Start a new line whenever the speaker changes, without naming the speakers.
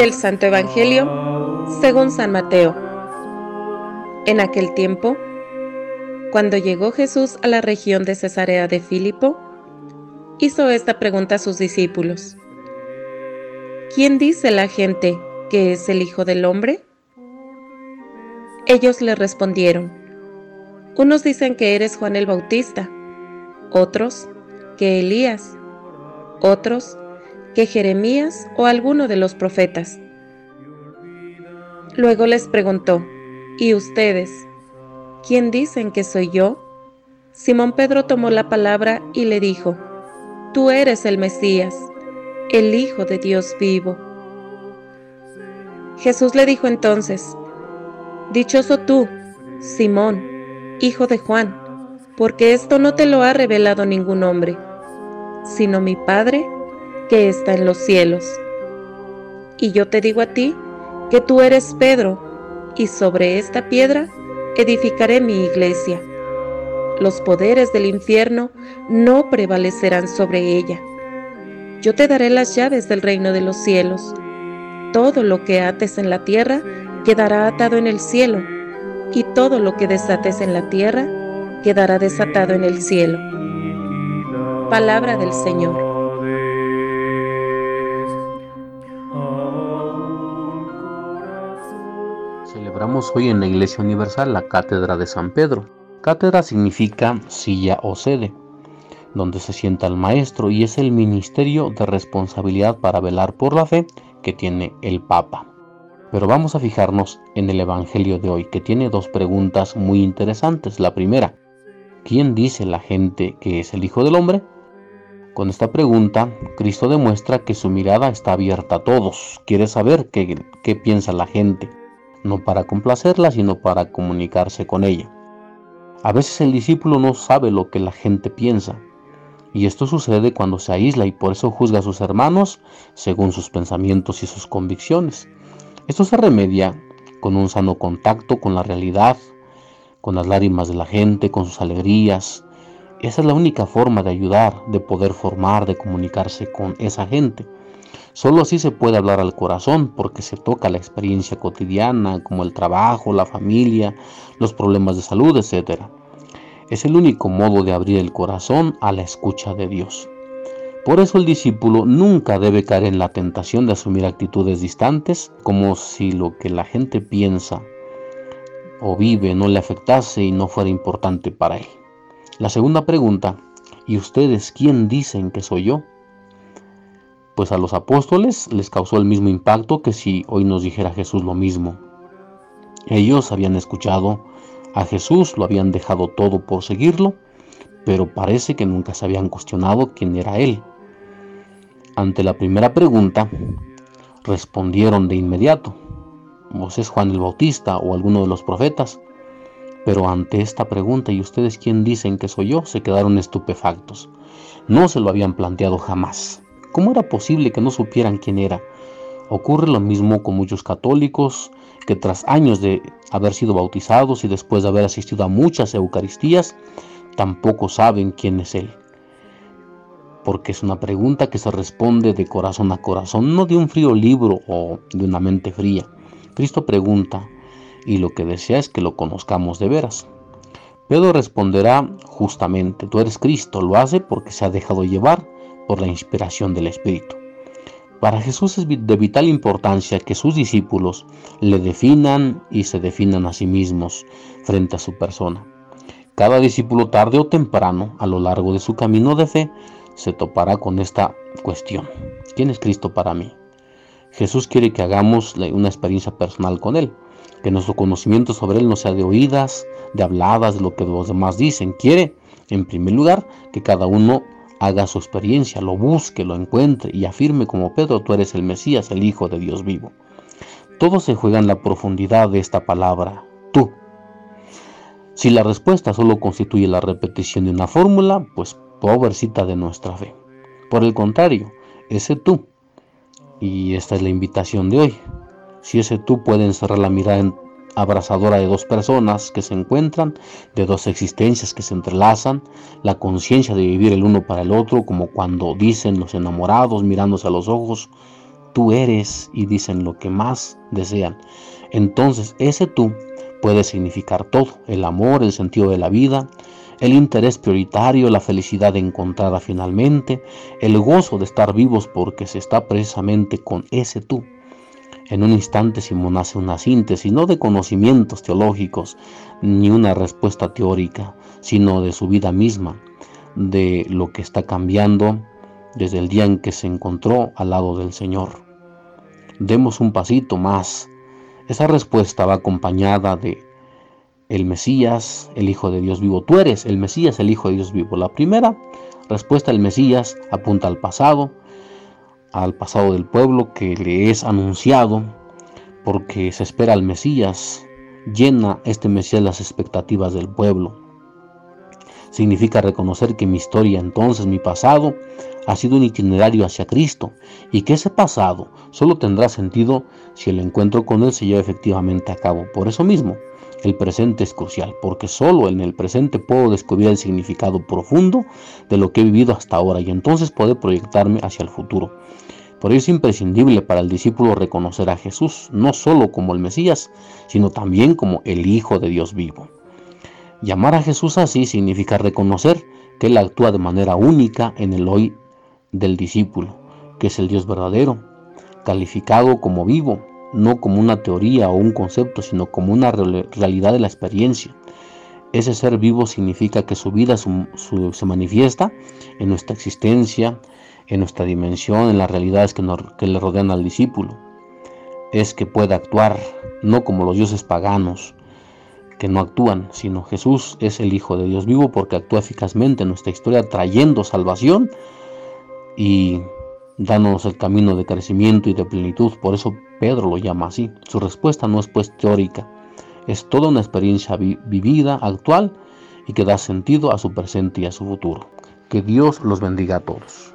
del Santo Evangelio según San Mateo. En aquel tiempo, cuando llegó Jesús a la región de Cesarea de Filipo, hizo esta pregunta a sus discípulos. ¿Quién dice la gente que es el Hijo del Hombre? Ellos le respondieron, unos dicen que eres Juan el Bautista, otros que Elías, otros que Jeremías o alguno de los profetas. Luego les preguntó, ¿y ustedes? ¿Quién dicen que soy yo? Simón Pedro tomó la palabra y le dijo, Tú eres el Mesías, el Hijo de Dios vivo. Jesús le dijo entonces, Dichoso tú, Simón, hijo de Juan, porque esto no te lo ha revelado ningún hombre, sino mi Padre que está en los cielos. Y yo te digo a ti que tú eres Pedro, y sobre esta piedra edificaré mi iglesia. Los poderes del infierno no prevalecerán sobre ella. Yo te daré las llaves del reino de los cielos. Todo lo que ates en la tierra quedará atado en el cielo, y todo lo que desates en la tierra quedará desatado en el cielo. Palabra del Señor.
Hoy en la Iglesia Universal la Cátedra de San Pedro. Cátedra significa silla o sede, donde se sienta el maestro y es el ministerio de responsabilidad para velar por la fe que tiene el Papa. Pero vamos a fijarnos en el Evangelio de hoy, que tiene dos preguntas muy interesantes. La primera, ¿quién dice la gente que es el Hijo del Hombre? Con esta pregunta, Cristo demuestra que su mirada está abierta a todos, quiere saber qué piensa la gente no para complacerla, sino para comunicarse con ella. A veces el discípulo no sabe lo que la gente piensa, y esto sucede cuando se aísla y por eso juzga a sus hermanos según sus pensamientos y sus convicciones. Esto se remedia con un sano contacto con la realidad, con las lágrimas de la gente, con sus alegrías. Esa es la única forma de ayudar, de poder formar, de comunicarse con esa gente. Solo así se puede hablar al corazón porque se toca la experiencia cotidiana como el trabajo, la familia, los problemas de salud, etc. Es el único modo de abrir el corazón a la escucha de Dios. Por eso el discípulo nunca debe caer en la tentación de asumir actitudes distantes como si lo que la gente piensa o vive no le afectase y no fuera importante para él. La segunda pregunta, ¿y ustedes quién dicen que soy yo? Pues a los apóstoles les causó el mismo impacto que si hoy nos dijera Jesús lo mismo. Ellos habían escuchado a Jesús, lo habían dejado todo por seguirlo, pero parece que nunca se habían cuestionado quién era Él. Ante la primera pregunta, respondieron de inmediato, vos es Juan el Bautista o alguno de los profetas. Pero ante esta pregunta, ¿y ustedes quién dicen que soy yo? se quedaron estupefactos. No se lo habían planteado jamás. ¿Cómo era posible que no supieran quién era? Ocurre lo mismo con muchos católicos que tras años de haber sido bautizados y después de haber asistido a muchas Eucaristías, tampoco saben quién es Él. Porque es una pregunta que se responde de corazón a corazón, no de un frío libro o de una mente fría. Cristo pregunta y lo que desea es que lo conozcamos de veras. Pedro responderá justamente, tú eres Cristo, lo hace porque se ha dejado llevar por la inspiración del Espíritu. Para Jesús es de vital importancia que sus discípulos le definan y se definan a sí mismos frente a su persona. Cada discípulo tarde o temprano, a lo largo de su camino de fe, se topará con esta cuestión. ¿Quién es Cristo para mí? Jesús quiere que hagamos una experiencia personal con Él, que nuestro conocimiento sobre Él no sea de oídas, de habladas, de lo que los demás dicen. Quiere, en primer lugar, que cada uno haga su experiencia, lo busque, lo encuentre y afirme como Pedro, tú eres el Mesías, el Hijo de Dios vivo. Todo se juega en la profundidad de esta palabra, tú. Si la respuesta solo constituye la repetición de una fórmula, pues pobrecita de nuestra fe. Por el contrario, ese tú, y esta es la invitación de hoy, si ese tú puede encerrar la mirada en abrazadora de dos personas que se encuentran, de dos existencias que se entrelazan, la conciencia de vivir el uno para el otro, como cuando dicen los enamorados mirándose a los ojos, tú eres y dicen lo que más desean. Entonces ese tú puede significar todo, el amor, el sentido de la vida, el interés prioritario, la felicidad encontrada finalmente, el gozo de estar vivos porque se está precisamente con ese tú. En un instante Simón hace una síntesis, no de conocimientos teológicos, ni una respuesta teórica, sino de su vida misma, de lo que está cambiando desde el día en que se encontró al lado del Señor. Demos un pasito más. Esa respuesta va acompañada de el Mesías, el Hijo de Dios vivo. Tú eres el Mesías, el Hijo de Dios vivo. La primera respuesta del Mesías apunta al pasado, al pasado del pueblo que le es anunciado, porque se espera al Mesías, llena este Mesías las expectativas del pueblo. Significa reconocer que mi historia, entonces mi pasado, ha sido un itinerario hacia Cristo y que ese pasado solo tendrá sentido si el encuentro con Él se lleva efectivamente a cabo. Por eso mismo, el presente es crucial, porque solo en el presente puedo descubrir el significado profundo de lo que he vivido hasta ahora y entonces poder proyectarme hacia el futuro. Por ello es imprescindible para el discípulo reconocer a Jesús no solo como el Mesías, sino también como el Hijo de Dios vivo. Llamar a Jesús así significa reconocer que Él actúa de manera única en el hoy del discípulo, que es el Dios verdadero, calificado como vivo, no como una teoría o un concepto, sino como una realidad de la experiencia. Ese ser vivo significa que su vida se manifiesta en nuestra existencia, en nuestra dimensión, en las realidades que, le rodean al discípulo. Es que puede actuar no como los dioses paganos, que no actúan, sino Jesús es el Hijo de Dios vivo porque actúa eficazmente en nuestra historia trayendo salvación y dándonos el camino de crecimiento y de plenitud. Por eso Pedro lo llama así. Su respuesta no es pues teórica, es toda una experiencia vivida, actual y que da sentido a su presente y a su futuro. Que Dios los bendiga a todos.